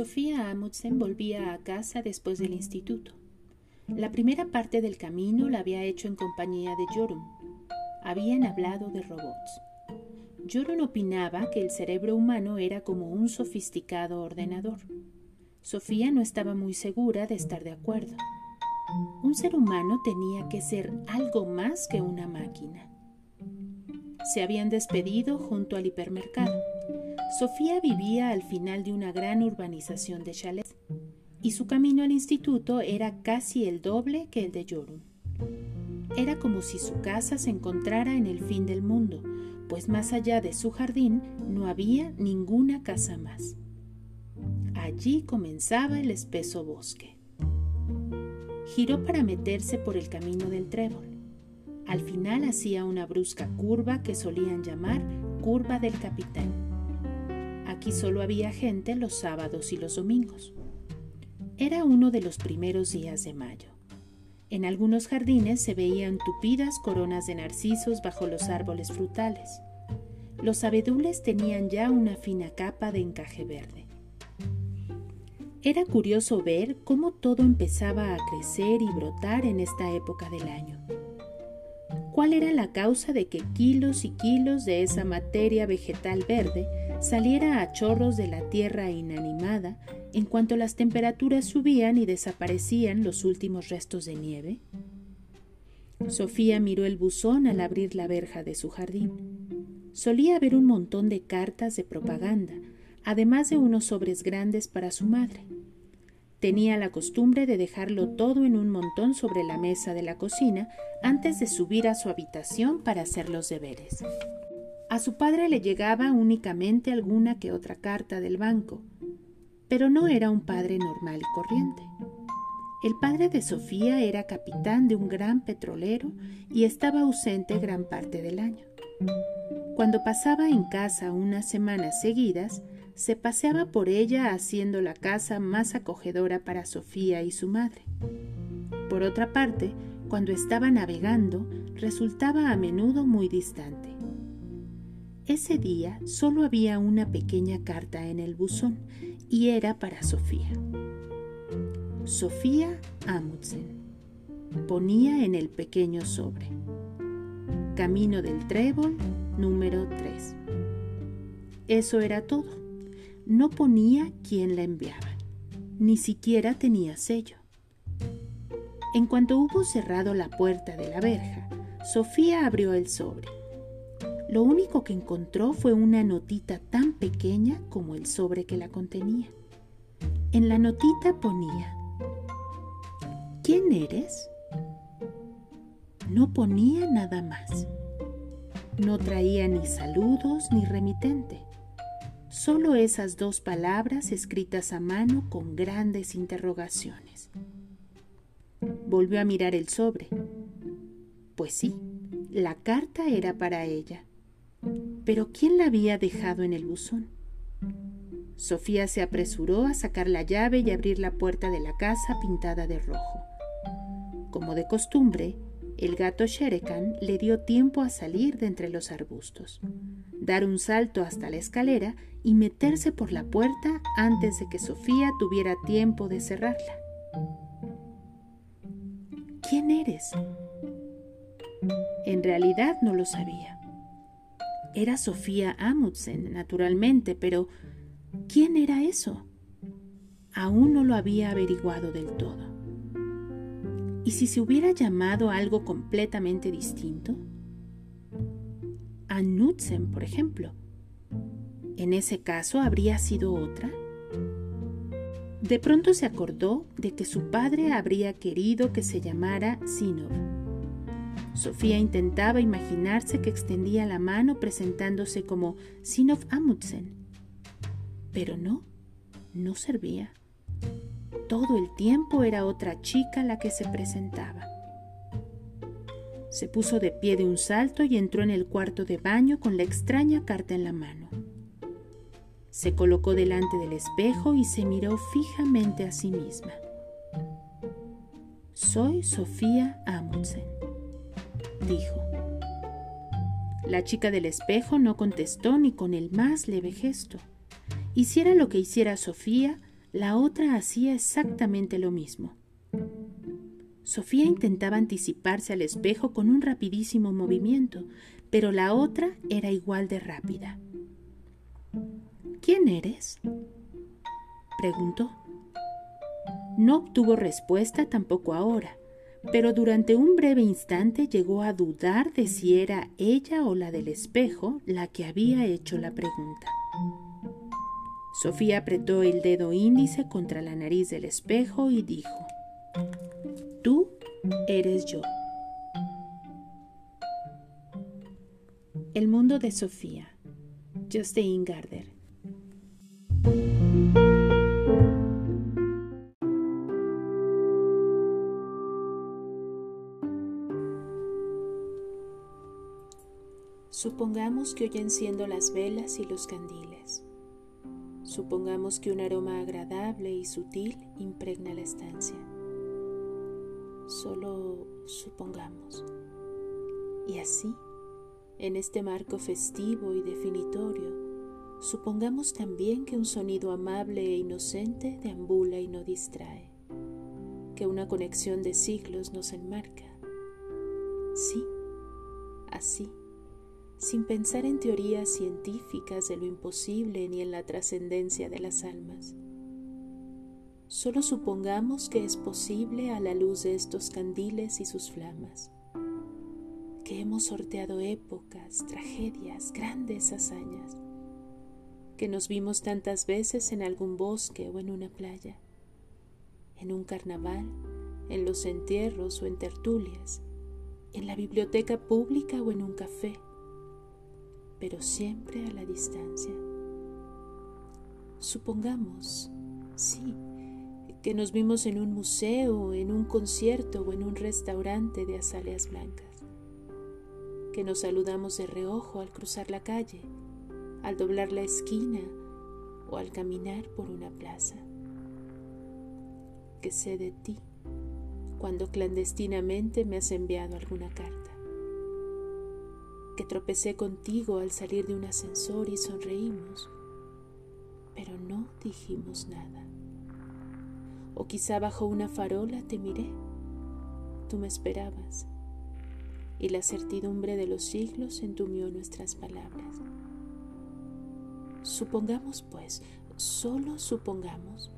Sofía Amundsen volvía a casa después del instituto. La primera parte del camino la había hecho en compañía de Jorun. Habían hablado de robots. Jorun opinaba que el cerebro humano era como un sofisticado ordenador. Sofía no estaba muy segura de estar de acuerdo. Un ser humano tenía que ser algo más que una máquina. Se habían despedido junto al hipermercado. Sofía vivía al final de una gran urbanización de chalets y su camino al instituto era casi el doble que el de Jorun. Era como si su casa se encontrara en el fin del mundo, pues más allá de su jardín no había ninguna casa más. Allí comenzaba el espeso bosque. Giró para meterse por el camino del trébol. Al final hacía una brusca curva que solían llamar curva del capitán. Aquí solo había gente los sábados y los domingos. Era uno de los primeros días de mayo. En algunos jardines se veían tupidas coronas de narcisos bajo los árboles frutales. Los abedules tenían ya una fina capa de encaje verde. Era curioso ver cómo todo empezaba a crecer y brotar en esta época del año. ¿Cuál era la causa de que kilos y kilos de esa materia vegetal verde saliera a chorros de la tierra inanimada en cuanto las temperaturas subían y desaparecían los últimos restos de nieve? Sofía miró el buzón al abrir la verja de su jardín. Solía haber un montón de cartas de propaganda, además de unos sobres grandes para su madre. Tenía la costumbre de dejarlo todo en un montón sobre la mesa de la cocina antes de subir a su habitación para hacer los deberes. A su padre le llegaba únicamente alguna que otra carta del banco, pero no era un padre normal y corriente. El padre de Sofía era capitán de un gran petrolero y estaba ausente gran parte del año. Cuando pasaba en casa unas semanas seguidas, se paseaba por ella haciendo la casa más acogedora para Sofía y su madre. Por otra parte, cuando estaba navegando, resultaba a menudo muy distante. Ese día solo había una pequeña carta en el buzón y era para Sofía. Sofía Amundsen ponía en el pequeño sobre. Camino del Trébol número 3. Eso era todo no ponía quién la enviaba, ni siquiera tenía sello. En cuanto hubo cerrado la puerta de la verja, Sofía abrió el sobre. Lo único que encontró fue una notita tan pequeña como el sobre que la contenía. En la notita ponía, ¿quién eres? No ponía nada más. No traía ni saludos ni remitente. Solo esas dos palabras escritas a mano con grandes interrogaciones. Volvió a mirar el sobre. Pues sí, la carta era para ella. Pero ¿quién la había dejado en el buzón? Sofía se apresuró a sacar la llave y abrir la puerta de la casa pintada de rojo. Como de costumbre, el gato Sherekan le dio tiempo a salir de entre los arbustos, dar un salto hasta la escalera y meterse por la puerta antes de que Sofía tuviera tiempo de cerrarla. ¿Quién eres? En realidad no lo sabía. Era Sofía Amundsen, naturalmente, pero ¿quién era eso? Aún no lo había averiguado del todo. ¿Y si se hubiera llamado algo completamente distinto? A por ejemplo. ¿En ese caso habría sido otra? De pronto se acordó de que su padre habría querido que se llamara Sinov. Sofía intentaba imaginarse que extendía la mano presentándose como Sinov Amundsen. Pero no, no servía. Todo el tiempo era otra chica la que se presentaba. Se puso de pie de un salto y entró en el cuarto de baño con la extraña carta en la mano. Se colocó delante del espejo y se miró fijamente a sí misma. Soy Sofía Amundsen, dijo. La chica del espejo no contestó ni con el más leve gesto. Hiciera lo que hiciera Sofía, la otra hacía exactamente lo mismo. Sofía intentaba anticiparse al espejo con un rapidísimo movimiento, pero la otra era igual de rápida. ¿Quién eres? preguntó. No obtuvo respuesta tampoco ahora, pero durante un breve instante llegó a dudar de si era ella o la del espejo la que había hecho la pregunta. Sofía apretó el dedo índice contra la nariz del espejo y dijo, Tú eres yo. El mundo de Sofía, Jostein Garder. Supongamos que hoy enciendo las velas y los candiles. Supongamos que un aroma agradable y sutil impregna la estancia. Solo supongamos. Y así, en este marco festivo y definitorio, supongamos también que un sonido amable e inocente deambula y no distrae, que una conexión de siglos nos enmarca. Sí, así sin pensar en teorías científicas de lo imposible ni en la trascendencia de las almas. Solo supongamos que es posible a la luz de estos candiles y sus flamas, que hemos sorteado épocas, tragedias, grandes hazañas, que nos vimos tantas veces en algún bosque o en una playa, en un carnaval, en los entierros o en tertulias, en la biblioteca pública o en un café pero siempre a la distancia. Supongamos, sí, que nos vimos en un museo, en un concierto o en un restaurante de azaleas blancas, que nos saludamos de reojo al cruzar la calle, al doblar la esquina o al caminar por una plaza, que sé de ti cuando clandestinamente me has enviado alguna carta que tropecé contigo al salir de un ascensor y sonreímos, pero no dijimos nada. O quizá bajo una farola te miré, tú me esperabas, y la certidumbre de los siglos entumió nuestras palabras. Supongamos, pues, solo supongamos,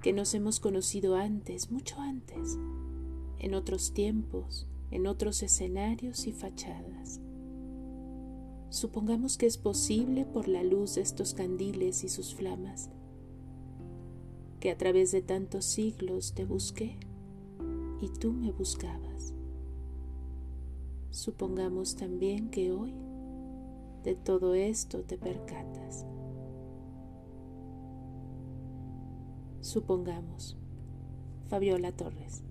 que nos hemos conocido antes, mucho antes, en otros tiempos, en otros escenarios y fachadas. Supongamos que es posible por la luz de estos candiles y sus flamas, que a través de tantos siglos te busqué y tú me buscabas. Supongamos también que hoy de todo esto te percatas. Supongamos, Fabiola Torres.